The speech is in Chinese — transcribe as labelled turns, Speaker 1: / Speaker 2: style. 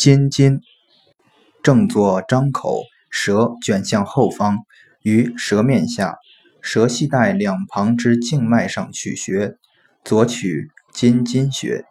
Speaker 1: 尖尖，正坐张口，舌卷向后方，于舌面下，舌系带两旁之静脉上取穴，左取尖尖穴。